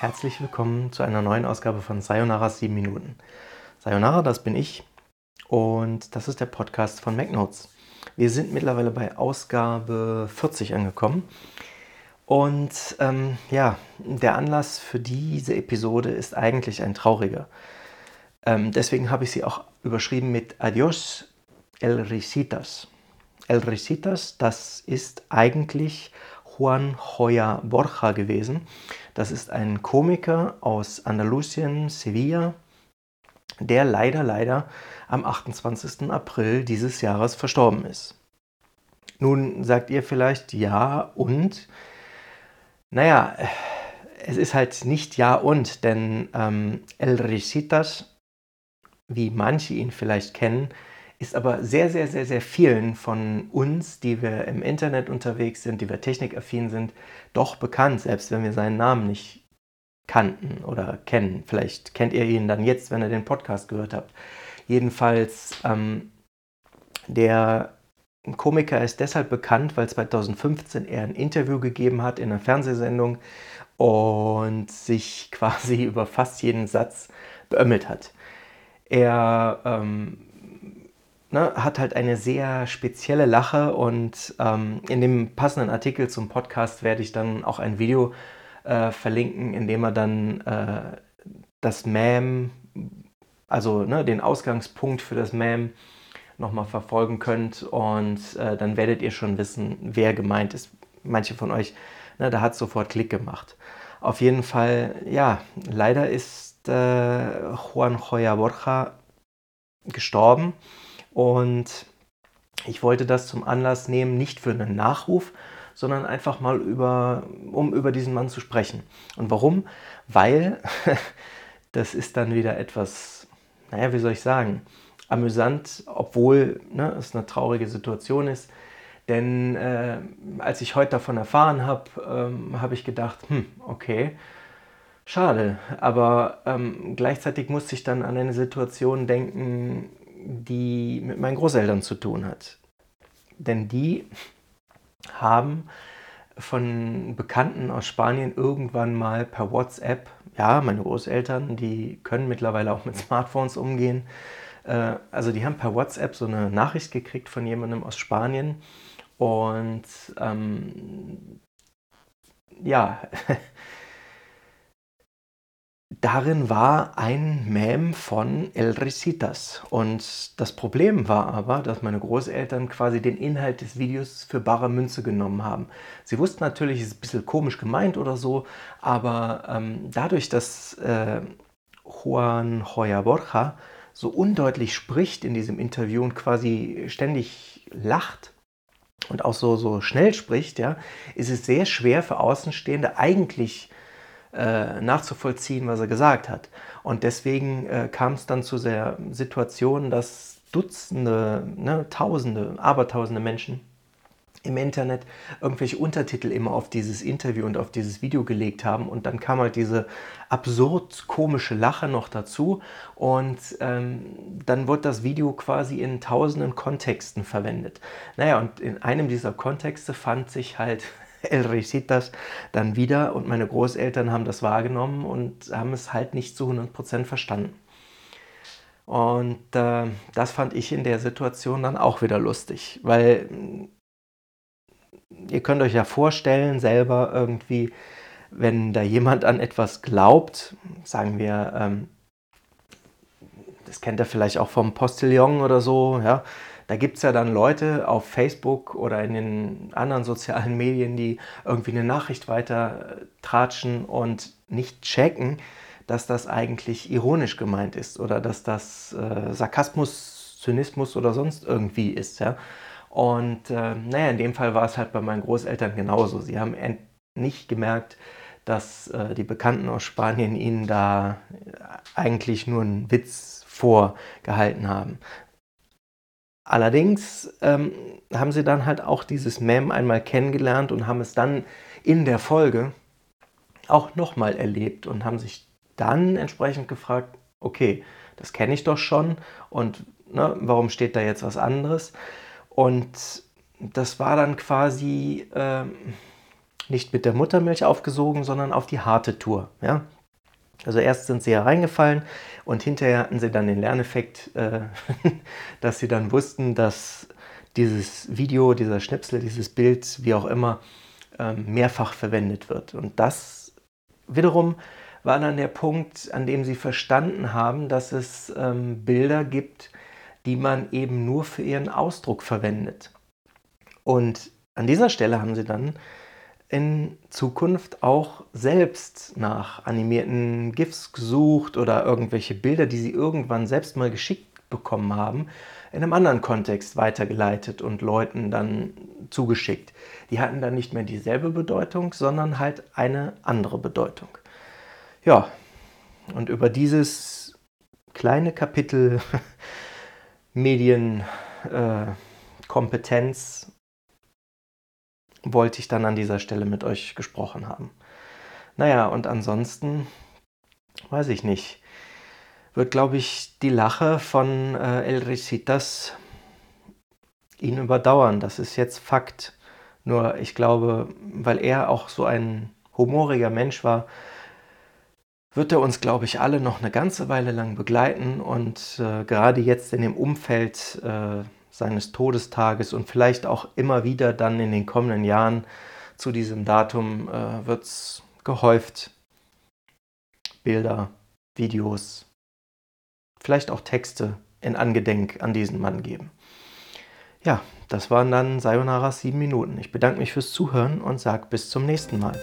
herzlich willkommen zu einer neuen Ausgabe von Sayonara 7 Minuten. Sayonara, das bin ich und das ist der Podcast von MacNotes. Wir sind mittlerweile bei Ausgabe 40 angekommen und ähm, ja, der Anlass für diese Episode ist eigentlich ein trauriger. Ähm, deswegen habe ich sie auch überschrieben mit Adios El Risitas. El Risitas, das ist eigentlich Juan Joya Borja gewesen. Das ist ein Komiker aus Andalusien, Sevilla, der leider, leider am 28. April dieses Jahres verstorben ist. Nun sagt ihr vielleicht ja und, naja, es ist halt nicht ja und, denn ähm, El Risitas, wie manche ihn vielleicht kennen, ist aber sehr, sehr, sehr, sehr vielen von uns, die wir im Internet unterwegs sind, die wir technikaffin sind, doch bekannt, selbst wenn wir seinen Namen nicht kannten oder kennen. Vielleicht kennt ihr ihn dann jetzt, wenn ihr den Podcast gehört habt. Jedenfalls, ähm, der Komiker ist deshalb bekannt, weil 2015 er ein Interview gegeben hat in einer Fernsehsendung und sich quasi über fast jeden Satz beömmelt hat. Er ähm, ne, hat halt eine sehr spezielle Lache und ähm, in dem passenden Artikel zum Podcast werde ich dann auch ein Video äh, verlinken, in dem er dann äh, das Mem, also ne, den Ausgangspunkt für das Mem nochmal verfolgen könnt und äh, dann werdet ihr schon wissen, wer gemeint ist. Manche von euch, ne, da hat sofort Klick gemacht. Auf jeden Fall, ja, leider ist äh, Juan Joya Borja gestorben. Und ich wollte das zum Anlass nehmen, nicht für einen Nachruf, sondern einfach mal über, um über diesen Mann zu sprechen. Und warum? Weil das ist dann wieder etwas, naja, wie soll ich sagen, amüsant, obwohl ne, es eine traurige Situation ist. Denn äh, als ich heute davon erfahren habe, ähm, habe ich gedacht, hm, okay, schade. Aber ähm, gleichzeitig musste ich dann an eine Situation denken, die mit meinen Großeltern zu tun hat. Denn die haben von Bekannten aus Spanien irgendwann mal per WhatsApp, ja, meine Großeltern, die können mittlerweile auch mit Smartphones umgehen, äh, also die haben per WhatsApp so eine Nachricht gekriegt von jemandem aus Spanien und ähm, ja, Darin war ein Mem von El Risitas. Und das Problem war aber, dass meine Großeltern quasi den Inhalt des Videos für bare Münze genommen haben. Sie wussten natürlich, es ist ein bisschen komisch gemeint oder so, aber ähm, dadurch, dass äh, Juan Joya Borja so undeutlich spricht in diesem Interview und quasi ständig lacht, und auch so, so schnell spricht, ja, ist es sehr schwer für Außenstehende eigentlich äh, nachzuvollziehen, was er gesagt hat. Und deswegen äh, kam es dann zu der Situation, dass Dutzende, ne, Tausende, Abertausende Menschen im Internet irgendwelche Untertitel immer auf dieses Interview und auf dieses Video gelegt haben und dann kam halt diese absurd komische Lache noch dazu und ähm, dann wurde das Video quasi in tausenden Kontexten verwendet. Naja, und in einem dieser Kontexte fand sich halt El Risitas dann wieder und meine Großeltern haben das wahrgenommen und haben es halt nicht zu 100% verstanden. Und äh, das fand ich in der Situation dann auch wieder lustig, weil mm, ihr könnt euch ja vorstellen, selber irgendwie, wenn da jemand an etwas glaubt, sagen wir, ähm, das kennt ihr vielleicht auch vom Postillon oder so, ja, da gibt es ja dann Leute auf Facebook oder in den anderen sozialen Medien, die irgendwie eine Nachricht weiter tratschen und nicht checken, dass das eigentlich ironisch gemeint ist oder dass das äh, Sarkasmus, Zynismus oder sonst irgendwie ist. Ja? Und äh, naja, in dem Fall war es halt bei meinen Großeltern genauso. Sie haben nicht gemerkt, dass äh, die Bekannten aus Spanien ihnen da eigentlich nur einen Witz vorgehalten haben. Allerdings ähm, haben sie dann halt auch dieses Mem einmal kennengelernt und haben es dann in der Folge auch nochmal erlebt und haben sich dann entsprechend gefragt, okay, das kenne ich doch schon und ne, warum steht da jetzt was anderes? Und das war dann quasi äh, nicht mit der Muttermilch aufgesogen, sondern auf die harte Tour. Ja? Also erst sind sie hereingefallen und hinterher hatten sie dann den Lerneffekt, äh, dass sie dann wussten, dass dieses Video, dieser Schnipsel, dieses Bild, wie auch immer, ähm, mehrfach verwendet wird. Und das wiederum war dann der Punkt, an dem sie verstanden haben, dass es ähm, Bilder gibt, die man eben nur für ihren Ausdruck verwendet. Und an dieser Stelle haben sie dann in Zukunft auch selbst nach animierten GIFs gesucht oder irgendwelche Bilder, die sie irgendwann selbst mal geschickt bekommen haben, in einem anderen Kontext weitergeleitet und Leuten dann zugeschickt. Die hatten dann nicht mehr dieselbe Bedeutung, sondern halt eine andere Bedeutung. Ja, und über dieses kleine Kapitel Medienkompetenz äh, wollte ich dann an dieser Stelle mit euch gesprochen haben. Naja, und ansonsten weiß ich nicht. Wird, glaube ich, die Lache von äh, El Ricitas ihn überdauern. Das ist jetzt Fakt. Nur ich glaube, weil er auch so ein humoriger Mensch war, wird er uns, glaube ich, alle noch eine ganze Weile lang begleiten und äh, gerade jetzt in dem Umfeld äh, seines Todestages und vielleicht auch immer wieder dann in den kommenden Jahren zu diesem Datum äh, wird es gehäuft Bilder, Videos, vielleicht auch Texte in Angedenk an diesen Mann geben. Ja, das waren dann Sayonara sieben Minuten. Ich bedanke mich fürs Zuhören und sage bis zum nächsten Mal.